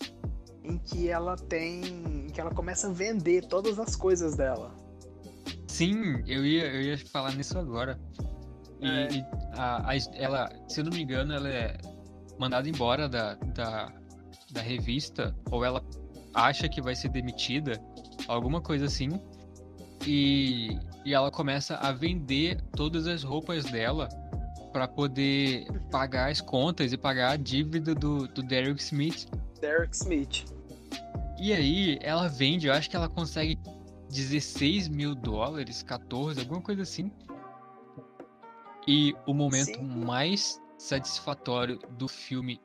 em que ela tem, em que ela começa a vender todas as coisas dela. Sim, eu ia, eu ia falar nisso agora. E, É. e a, a- ela, se eu não me engano, ela é mandada embora da, da, da revista, ou ela acha que vai ser demitida, alguma coisa assim. E, e ela começa a vender todas as roupas dela para poder pagar as contas e pagar a dívida do, do Derek Smith. Derek Smith. E aí ela vende, eu acho que ela consegue 16 mil dólares, 14, alguma coisa assim. E o momento Sim. mais satisfatório do filme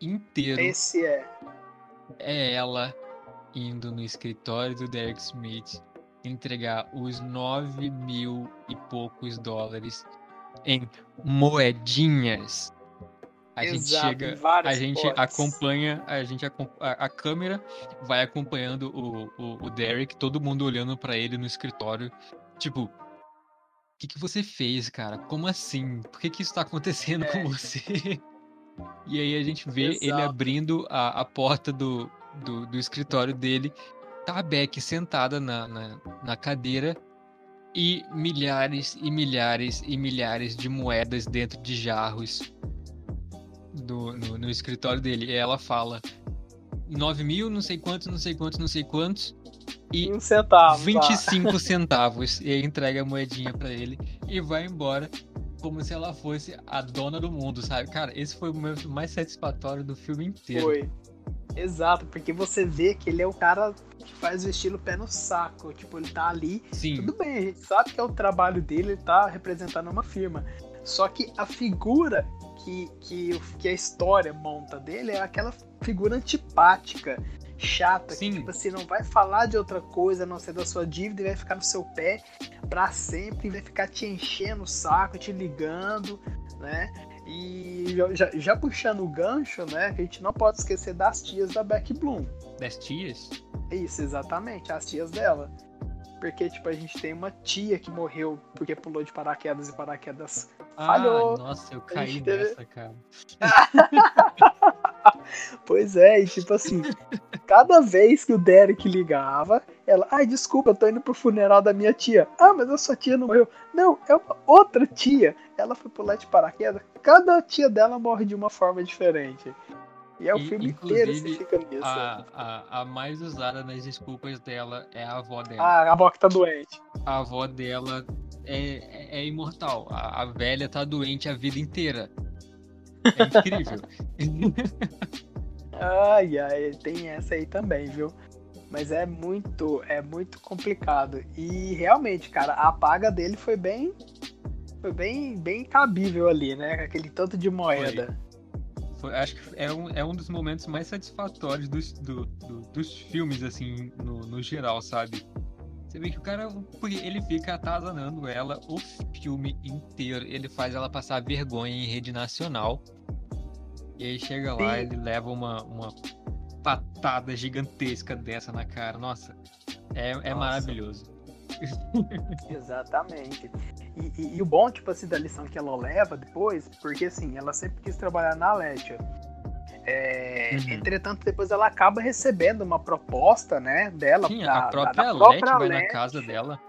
inteiro. Esse é. É ela indo no escritório do Derek Smith entregar os 9 mil e poucos dólares em moedinhas. A Exato, gente chega, a gente acompanha, a gente a, a, câmera vai acompanhando o, o, o Derek, todo mundo olhando para ele no escritório, tipo, o que, que você fez, cara? Como assim? Por que, que isso tá acontecendo é. com você? E aí a gente vê Exato. ele abrindo a, a porta do, do, do, escritório dele, tá a Beck sentada na, na, na cadeira e milhares e milhares e milhares de moedas dentro de jarros do, no, no escritório dele. E ela fala 9 mil, não sei quantos, não sei quantos, não sei quantos. E um centavo, 25 tá. centavos. E entrega a moedinha para ele e vai embora como se ela fosse a dona do mundo, sabe? Cara, esse foi o momento mais satisfatório do filme inteiro. Foi. Exato, porque você vê que ele é o cara que faz o estilo pé no saco. Tipo, ele tá ali. Sim. Tudo bem, a gente sabe que é o trabalho dele, ele tá representando uma firma. Só que a figura que, que, que a história monta dele é aquela figura antipática, chata, Sim. que tipo assim, não vai falar de outra coisa a não ser da sua dívida e vai ficar no seu pé para sempre, vai ficar te enchendo o saco, te ligando, né? E já, já, puxando o gancho, né? Que a gente não pode esquecer das tias da Beck Bloom. Das tias? Isso, exatamente, as tias dela. Porque, tipo, a gente tem uma tia que morreu porque pulou de paraquedas e paraquedas ah, falhou. Nossa, eu caí teve... cara. pois é, e tipo assim, cada vez que o Derek ligava, ela, ai, desculpa, eu tô indo pro funeral da minha tia. Ah, mas a sua tia não morreu. Não, é uma outra tia. Ela foi pular de paraquedas. Cada tia dela morre de uma forma diferente. E é o e, filme inteiro você fica nisso. A, a, a, mais usada nas desculpas dela é a avó dela. Ah, a avó que tá doente. A avó dela é, é, é imortal. A, a velha tá doente a vida inteira. É incrível. ai, ai, tem essa aí também, viu? Mas é muito, é muito complicado. E realmente, cara, a paga dele foi bem foi bem, bem cabível ali, né? Aquele tanto de moeda. Foi. Foi, acho que é um, é um dos momentos mais satisfatórios dos, do, do, dos filmes, assim, no, no geral, sabe? Você vê que o cara, ele fica atazanando ela o filme inteiro. Ele faz ela passar vergonha em rede nacional. E aí chega lá, Sim. ele leva uma, uma patada gigantesca dessa na cara. Nossa, é, é maravilhoso. Exatamente. E, e, e, o bom, tipo assim, da lição que ela leva depois, porque assim, ela sempre quis trabalhar na Letia. É, uhum. Entretanto, depois ela acaba recebendo uma proposta, né, dela. Sim, da, a própria, da, da própria vai na casa dela.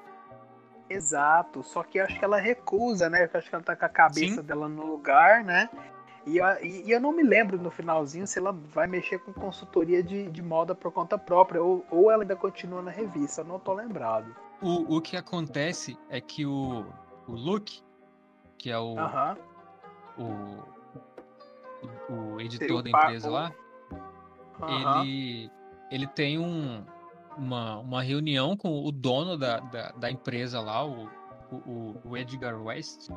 Exato, só que eu acho que ela recusa, né? Eu acho que ela tá com a cabeça Sim. dela no lugar, né? E, e, e, eu não me lembro no finalzinho se ela vai mexer com consultoria de, de moda por conta própria ou, ou ela ainda continua na revista, eu não tô lembrado. O, o que acontece é que o, o Luke, que é o, o, o, editor da empresa lá, ele, ele tem um, uma, uma reunião com o dono da, da, da empresa lá, o, o, o, Edgar West.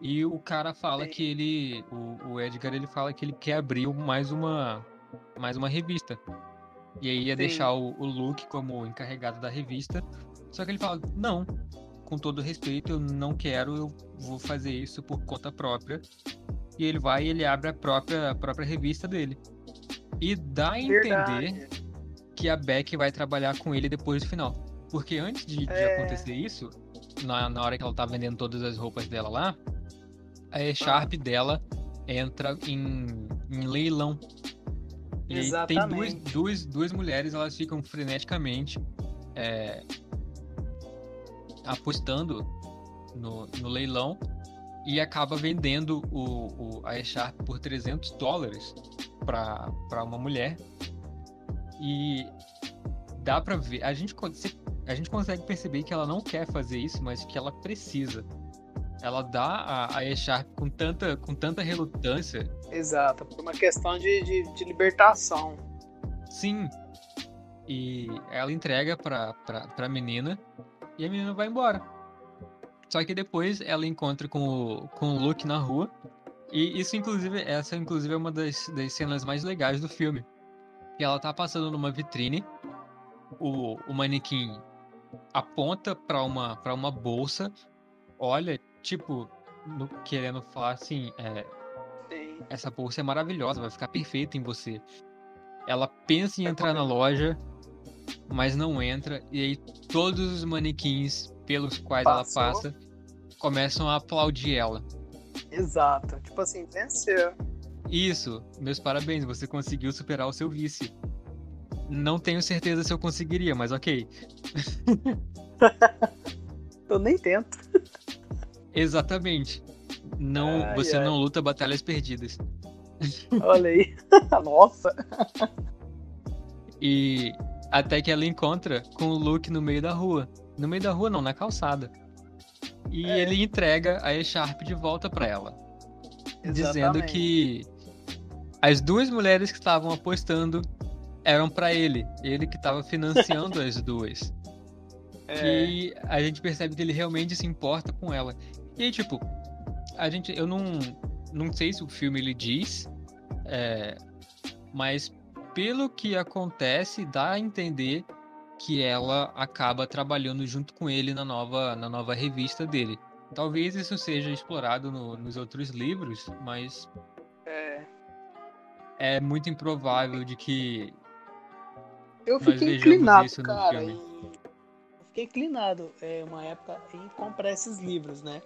E o cara fala que ele. O, o, Edgar ele fala que ele quer abrir mais uma. Mais uma revista. E aí ia Sim. deixar o, o Luke como encarregado da revista. Só que ele fala, não, com todo respeito, eu não quero, eu vou fazer isso por conta própria. E ele vai e ele abre a própria, a própria revista dele. E dá a entender que a Beck vai trabalhar com ele depois do final. Porque antes de, de é... acontecer isso, na, na hora que ela tá vendendo todas as roupas dela lá, a Sharp ah. dela entra em, em leilão. E Exatamente. tem duas, duas, duas mulheres, elas ficam freneticamente é, apostando no, no leilão e acaba vendendo o, o, a E-Sharp por 300 dólares para uma mulher. E dá para ver, a gente, a gente consegue perceber que ela não quer fazer isso, mas que ela precisa. Ela dá a, a E-Sharp com tanta, com tanta relutância. Exato, por uma questão de, de, de libertação. Sim. E ela entrega pra, pra, pra menina e a menina vai embora. Só que depois ela encontra com o, com o Luke na rua. E isso, inclusive, essa inclusive é uma das, das cenas mais legais do filme. Que ela tá passando numa vitrine, o, o manequim aponta para uma, pra uma bolsa, olha, tipo, no, querendo falar assim, é, essa bolsa é maravilhosa, vai ficar perfeita em você. Ela pensa em entrar na loja, mas não entra, e aí todos os manequins pelos quais Passou. ela passa começam a aplaudir ela. Exato, tipo assim, venceu. Isso, meus parabéns, você conseguiu superar o seu vício. Não tenho certeza se eu conseguiria, mas ok. eu nem tento. Exatamente. Não, ai, você ai. não luta batalhas perdidas. Olha aí. Nossa. E até que ela encontra com o Luke no meio da rua. No meio da rua não, na calçada. E é. ele entrega a E-Sharp de volta para ela. Exatamente. Dizendo que as duas mulheres que estavam apostando eram para ele. Ele que estava financiando as duas. É. E a gente percebe que ele realmente se importa com ela. E aí, tipo, a gente. Eu não. Não sei se o filme ele diz. É, mas pelo que acontece, dá a entender que ela acaba trabalhando junto com ele na nova, na nova revista dele. Talvez isso seja explorado no, nos outros livros, mas é. é muito improvável de que eu fiquei inclinado, cara. Em... Eu fiquei inclinado é, uma época em comprar esses livros, né?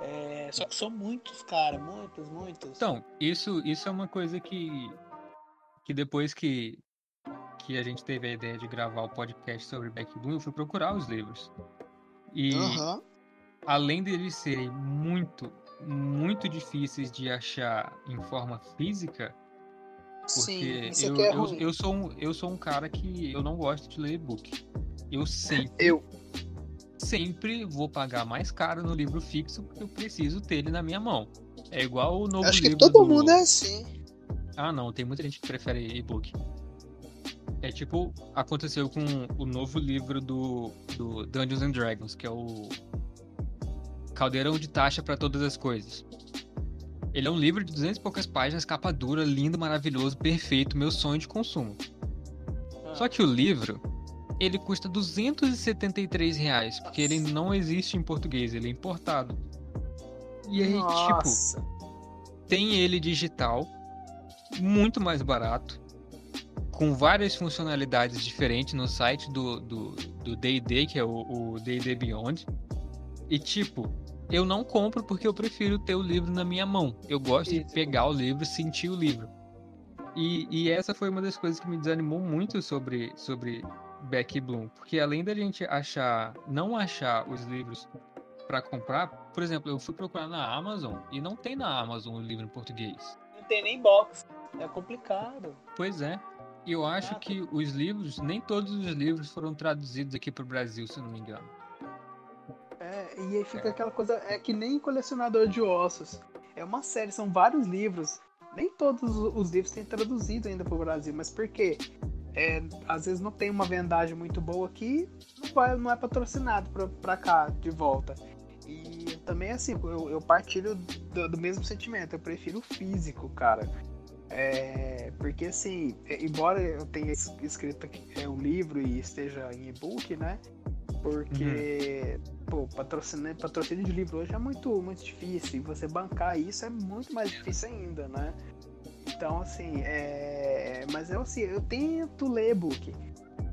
É, só que são muitos, cara, muitos, muitos. Então, isso, isso é uma coisa que, que depois que, que a gente teve a ideia de gravar o podcast sobre Beck Bloom, eu fui procurar os livros. E uhum. além deles serem muito, muito difíceis de achar em forma física, porque Sim, eu, é eu, eu, sou um, eu sou um cara que eu não gosto de ler e-book. Eu sempre, eu. Sempre vou pagar mais caro no livro fixo porque eu preciso ter ele na minha mão. É igual o novo Acho livro. Acho que todo do... mundo é assim. Ah, não, tem muita gente que prefere e-book. É tipo, aconteceu com o novo livro do, do Dungeons and Dragons, que é o Caldeirão de Taxa para Todas as Coisas. Ele é um livro de 200 e poucas páginas, capa dura, lindo, maravilhoso, perfeito, meu sonho de consumo. Ah. Só que o livro, ele custa 273 reais, porque ele não existe em português, ele é importado. E aí, tipo, Nossa. tipo, tem ele digital, muito mais barato, com várias funcionalidades diferentes no site do D&D, que é o D&D Beyond. E tipo, eu não compro porque eu prefiro ter o livro na minha mão. Eu gosto Isso. de pegar o livro, sentir o livro. E, e, essa foi uma das coisas que me desanimou muito sobre, sobre Beck Bloom, porque além da gente achar, não achar os livros para comprar, por exemplo, eu fui procurar na Amazon e não tem na Amazon o livro em português. Não tem nem box, é complicado. Pois é. E eu acho que os livros, nem todos os livros foram traduzidos aqui para o Brasil, se não me engano. É, e aí fica é. aquela coisa, é que nem colecionador de ossos. É uma série, são vários livros. Nem todos os livros têm traduzido ainda para o Brasil, mas por quê? É, às vezes não tem uma vendagem muito boa aqui, não, vai, não é patrocinado para cá de volta. E também assim, eu, eu partilho do, do mesmo sentimento, eu prefiro o físico, cara. É, porque assim, é, embora eu tenha escrito aqui, é, o livro e esteja em e-book, né? Porque, uhum. pô, patrocínio, patrocínio de livro hoje é muito, muito difícil. E você bancar isso é muito mais difícil ainda, né? Então, assim, é... mas eu, assim, eu tento ler e-book,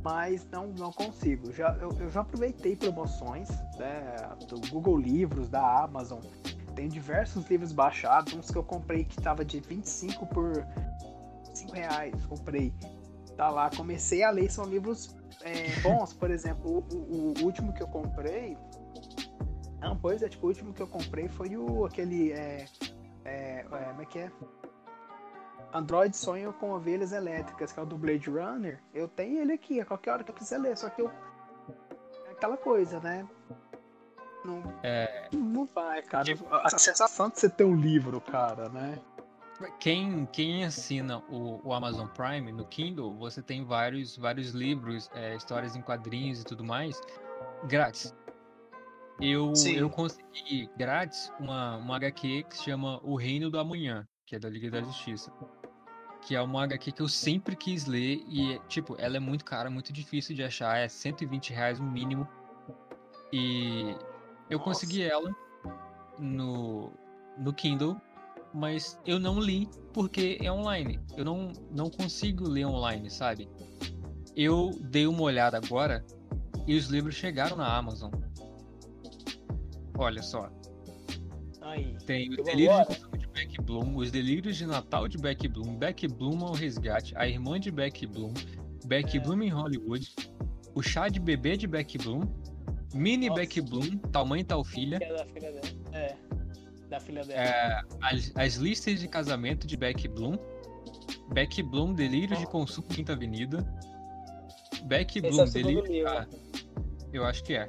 mas não, não consigo. Já, eu, eu já aproveitei promoções né, do Google Livros, da Amazon, tem diversos livros baixados, uns que eu comprei que tava de 25 por 5 reais, comprei. Tá lá, comecei a ler, são livros é, bons, por exemplo, o, o, o, último que eu comprei. Não, pois é, tipo, o último que eu comprei foi o aquele. É, é, é, como é que é? Android Sonho com Ovelhas Elétricas, que é o do Blade Runner. Eu tenho ele aqui, a qualquer hora que eu quiser ler, só que eu. É aquela coisa, né? Não, É, não vai, cara. A sensação de você ter um livro, cara, né? quem, quem assina o, o Amazon Prime no Kindle, você tem vários, vários livros, é, histórias em quadrinhos e tudo mais, grátis. Eu, Sim. eu consegui grátis uma, uma HQ que se chama O Reino do Amanhã, que é da Liga da Justiça. Que é uma HQ que eu sempre quis ler e, tipo, ela é muito cara, muito difícil de achar, é 120 reais no mínimo. E eu Nossa. consegui ela no, no Kindle, mas eu não li porque é online. Eu não, não consigo ler online, sabe? Eu dei uma olhada agora e os livros chegaram na Amazon. Olha só. Aí. Tem de consumo de Beck Bloom, os delírios de Natal de Beck Bloom, Beck Bloom ao resgate, a irmã de Beck Bloom, Beck É. Bloom em Hollywood, o chá de bebê de Beck Bloom, mini Nossa. Beck Bloom, tal mãe tal filha, é da filha dela. É. Da filha dela. é, as, as listas de casamento de Beck Bloom, Beck Bloom delírios de consumo Quinta Avenida, Beck Esse é Bloom segundo delírios. Ah, eu acho que é.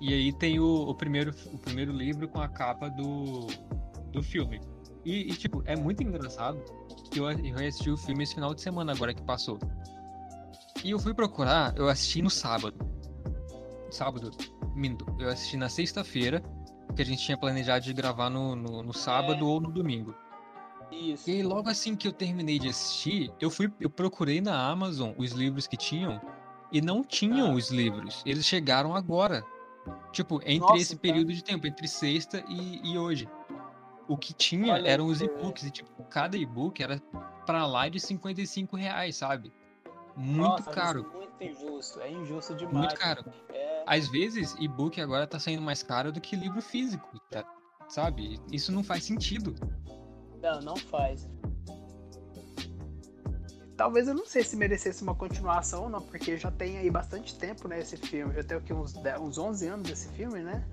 E aí tem o, o primeiro, o primeiro livro com a capa do, do filme. E, e, tipo, é muito engraçado que eu, eu assisti o filme esse final de semana agora que passou. E eu fui procurar, eu assisti no sábado. Sábado, minto. Eu assisti na sexta-feira, que a gente tinha planejado de gravar no, no, no sábado É. ou no domingo. Isso. E aí, logo assim que eu terminei de assistir, eu fui, eu procurei na Amazon os livros que tinham e não tinham Ah. os livros. Eles chegaram agora. Tipo, entre Nossa, esse período de tempo, entre sexta e, e hoje. O que tinha Olha eram os que- e-books e tipo, cada e-book era pra lá de 55 reais, sabe? Muito Nossa, caro, é muito injusto. É injusto demais. muito caro. É. Às vezes, e-book agora tá saindo mais caro do que livro físico, tá? sabe? Isso não faz sentido. Não, não faz. Talvez eu não sei se merecesse uma continuação ou não, porque já tem aí bastante tempo, né, esse filme. Já tem o que, uns, 10, uns 11 anos desse filme, né?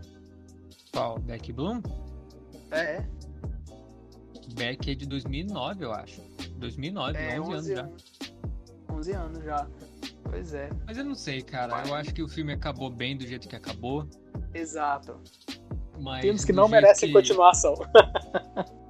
Qual? Beck Bloom? É, Beck é de 2009, eu acho. 2009, é 11 anos 11 já. anos. 11 anos já. Pois é, Mas eu não sei, cara. Eu acho que o filme acabou bem do jeito que acabou. exato. Mas Filmes que não merecem que- continuação.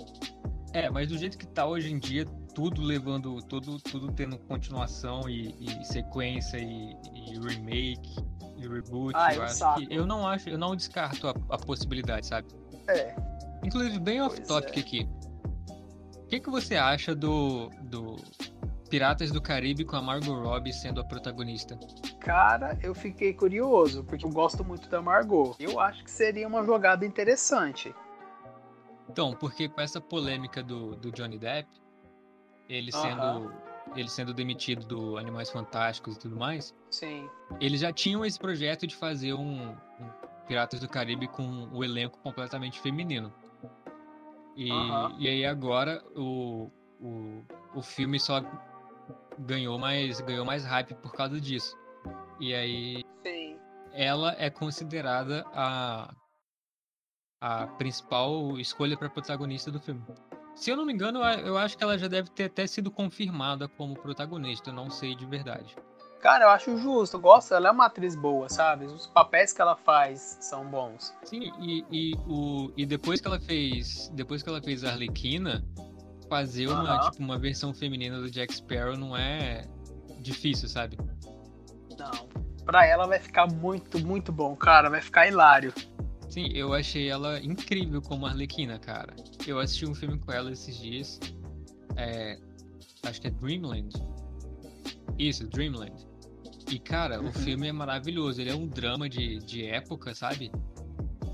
É, mas do jeito que tá hoje em dia, tudo levando. Tudo, tudo tendo continuação e, e sequência e, e remake e reboot. Ah, é eu acho que. Eu não acho, eu não descarto a, a possibilidade, sabe? É. Inclusive, bem off-topic é. aqui. O que, que você acha do, do Piratas do Caribe com a Margot Robbie sendo a protagonista? Cara, eu fiquei curioso, porque eu gosto muito da Margot. Eu acho que seria uma jogada interessante. Então, porque com essa polêmica do, do Johnny Depp, ele sendo, Aham. ele sendo demitido do Animais Fantásticos e tudo mais, Sim. eles já tinham esse projeto de fazer um, um Piratas do Caribe com o elenco completamente feminino. E, e aí agora o, o, o filme só ganhou mais, ganhou mais hype por causa disso. E aí Sim. ela é considerada a, a principal escolha para protagonista do filme. Se eu não me engano, eu acho que ela já deve ter até sido confirmada como protagonista, eu não sei de verdade. Cara, eu acho justo. Eu gosto, ela é uma atriz boa, sabe? Os papéis que ela faz são bons. Sim, e, e, o, e depois que ela fez. Depois que ela fez a Arlequina, fazer uma, tipo, uma versão feminina do Jack Sparrow não é difícil, sabe? Não. Pra ela vai ficar muito, muito bom, cara. Vai ficar hilário. Sim, eu achei ela incrível como Arlequina, cara. Eu assisti um filme com ela esses dias. É, acho que é Dreamland. Isso, Dreamland. E, cara, Uhum. o filme é maravilhoso. Ele é um drama de, de época, sabe?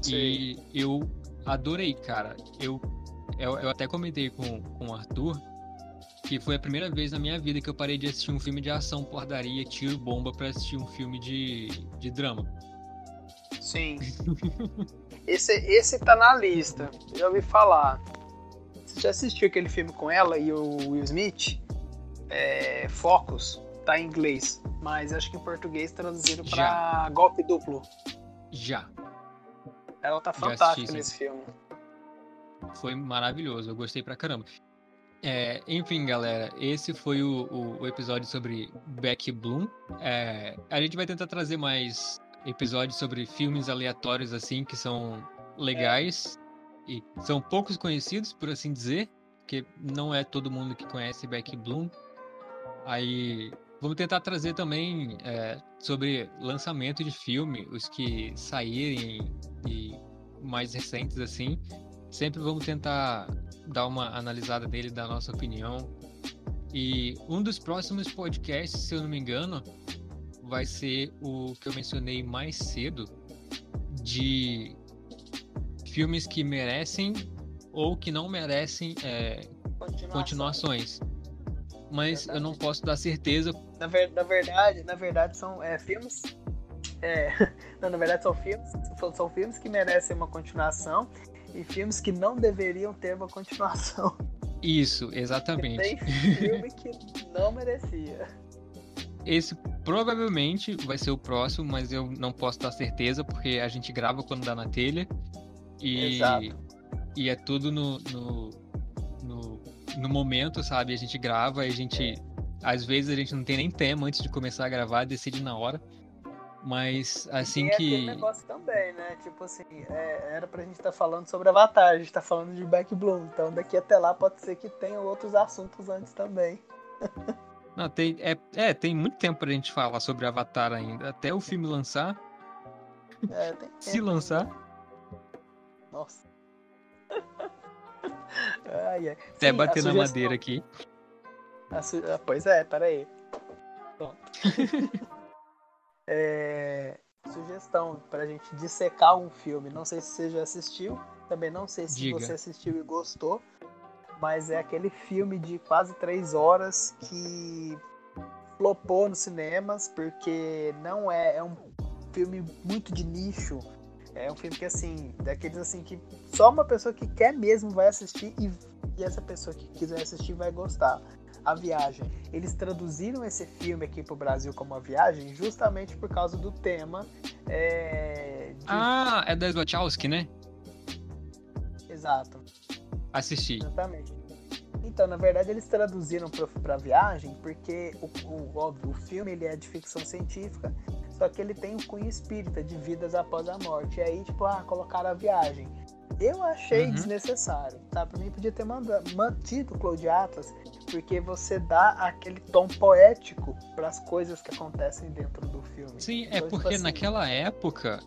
Sim. E eu adorei, cara. Eu, eu, eu até comentei com, com o Arthur que foi a primeira vez na minha vida que eu parei de assistir um filme de ação, porradaria, tiro, bomba pra assistir um filme de, de drama. Sim. esse, esse tá na lista. Já ouvi falar. Você já assistiu aquele filme com ela e o Will Smith? É, Focus. Tá em inglês. Mas acho que em português traduziram pra Golpe Duplo. Já. Ela tá fantástica nesse filme. Foi maravilhoso, eu gostei pra caramba. É, enfim, galera, esse foi o, o- o episódio sobre Beck Bloom. É, a gente vai tentar trazer mais episódios sobre filmes aleatórios assim que são legais é. e são poucos conhecidos, por assim dizer, porque não é todo mundo que conhece Beck Bloom. Aí vamos tentar trazer também é, sobre lançamento de filme, os que saírem e mais recentes assim. Sempre vamos tentar dar uma analisada dele, dar nossa opinião. E um dos próximos podcasts, se eu não me engano, vai ser o que eu mencionei mais cedo de filmes que merecem ou que não merecem é, Continuação. continuações. Mas eu não posso dar certeza. Na, ver, na verdade, na verdade são é, filmes. É, não, na verdade são filmes, são filmes que merecem uma continuação e filmes que não deveriam ter uma continuação. Isso, exatamente. tem filme que não merecia. Esse provavelmente vai ser o próximo, mas eu não posso dar certeza porque a gente grava quando dá na telha. E, Exato. e é tudo no, no, no, no momento, sabe? A gente grava e a gente. Às vezes a gente não tem nem tema antes de começar a gravar, decide na hora. Mas assim e que. Tem negócio também, né? Tipo assim, é, era pra gente estar tá falando sobre Avatar, a gente tá falando de Back Bloom. Então daqui até lá pode ser que tenha outros assuntos antes também. Não, tem, é, é, tem muito tempo pra gente falar sobre Avatar ainda. Até o filme lançar. É, tem Se lançar. Nossa. ai, ai. Até Sim, bater na madeira aqui. Ah, pois é, peraí. Pronto. é... Sugestão pra gente dissecar um filme. Não sei se você já assistiu. Também não sei se Diga. você assistiu e gostou mas é aquele filme de quase três horas que flopou nos cinemas porque não é, é um filme muito de nicho. É um filme que assim, daqueles assim que só uma pessoa que quer mesmo vai assistir e, e essa pessoa que quiser assistir vai gostar. A Viagem. Eles traduziram esse filme aqui pro Brasil como A Viagem justamente por causa do tema. É, de... Ah, é da Wachowski, né? Exato. Assisti. Exatamente. Então, na verdade, eles traduziram para viagem porque o, o, óbvio, o filme ele é de ficção científica, só que ele tem um cunho espírita de vidas após a morte. E aí, tipo, ah, colocaram a viagem. Eu achei uhum. desnecessário, tá? Pra mim podia ter mandado, mantido o Cloud Atlas, porque você dá aquele tom poético para as coisas que acontecem dentro do filme. Sim, é então, é porque assim, naquela época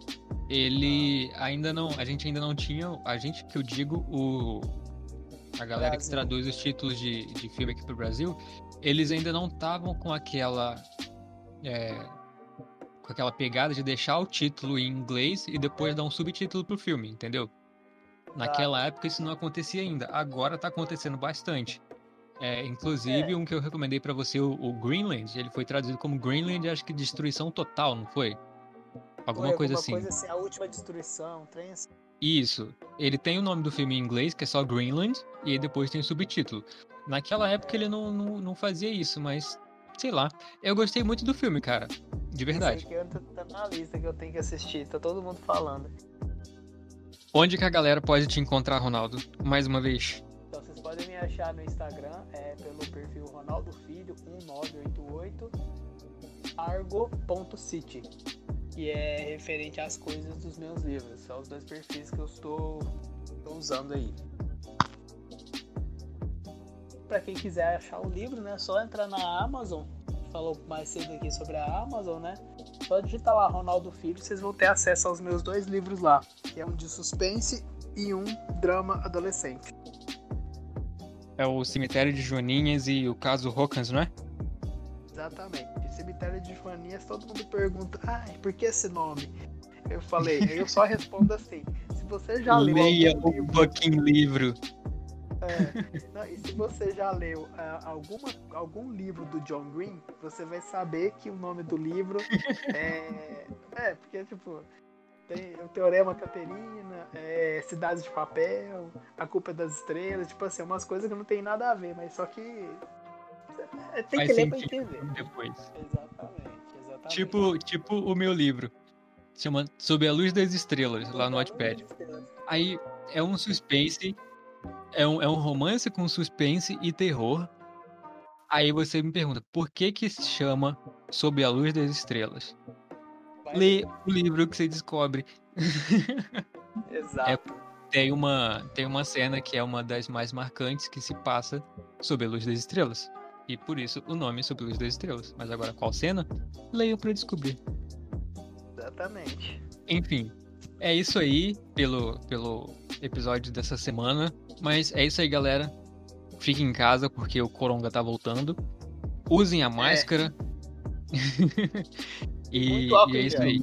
ele ah. ainda não, a gente ainda não tinha, a gente que eu digo o a galera Brasil. que traduz os títulos de, de filme aqui pro Brasil, eles ainda não estavam com aquela. É, com aquela pegada de deixar o título em inglês e depois dar um subtítulo pro filme, entendeu? Naquela época isso não acontecia ainda. Agora tá acontecendo bastante. É, inclusive, é. um que eu recomendei para você, o, o, Greenland, ele foi traduzido como Greenland, acho que destruição total, não foi? Alguma foi, coisa alguma assim. coisa assim, a última destruição, trem assim. Isso. Ele tem o nome do filme em inglês, que é só Greenland, e aí depois tem o subtítulo. Naquela época ele não, não, não fazia isso, mas sei lá. Eu gostei muito do filme, cara. De verdade. Esse aqui tá na lista que eu tenho que assistir, tá todo mundo falando. Onde que a galera pode te encontrar, Ronaldo? Mais uma vez. Então vocês podem me achar no Instagram, é pelo perfil Ronaldo Filho 1988 argo.city que é referente às coisas dos meus livros. São os dois perfis que eu estou, estou usando aí. Para quem quiser achar o livro, né, só entrar na Amazon. Falou mais cedo aqui sobre a Amazon, né? Só digitar lá Ronaldo Filho, vocês vão ter acesso aos meus dois livros lá, que é um de suspense e um drama adolescente. É o Cemitério de Joaninhas e o caso Rocans, não é? Exatamente. Cemitério de Joaninhas, todo mundo pergunta, ai, por que esse nome? Eu falei, eu só respondo assim, se você já leu. Leia o livro, fucking livro. É, e se você já leu uh, alguma, algum livro do John Green, você vai saber que o nome do livro é. É, porque, tipo, tem o Teorema Caterina, é, Cidades de Papel, A Culpa é das Estrelas, tipo assim, umas coisas que não tem nada a ver, mas só que é, tem Faz que ler pra entender. Depois. Exatamente, exatamente. Tipo, tipo o meu livro. Chama Sob a Luz das Estrelas, lá no Wattpad. Aí é um suspense. É um, é um romance com suspense e terror. Aí você me pergunta, por que que se chama Sob a Luz das Estrelas? lê o livro que você descobre. Exato. É, tem, uma, tem uma cena que é uma das mais marcantes que se passa sob a luz das estrelas. E por isso o nome Sob a Luz das Estrelas. Mas agora qual cena? Leiam para descobrir. Exatamente. Enfim, é isso aí pelo, pelo episódio dessa semana. Mas é isso aí, galera. Fiquem em casa porque o Coronga tá voltando. Usem a máscara. É. e, e, é isso aí.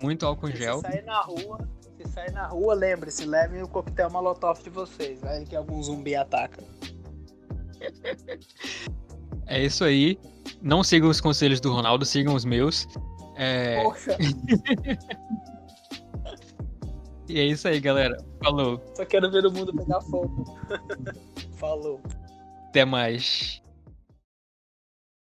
Muito álcool em gel. Se sair na rua, se sair na rua, lembre-se, levem o coquetel molotov de vocês. Vai que algum zumbi ataca. É isso aí. Não sigam os conselhos do Ronaldo, sigam os meus. É... Poxa. e é isso aí, galera. Falou. Só quero ver o mundo pegar fogo. Falou. Até mais.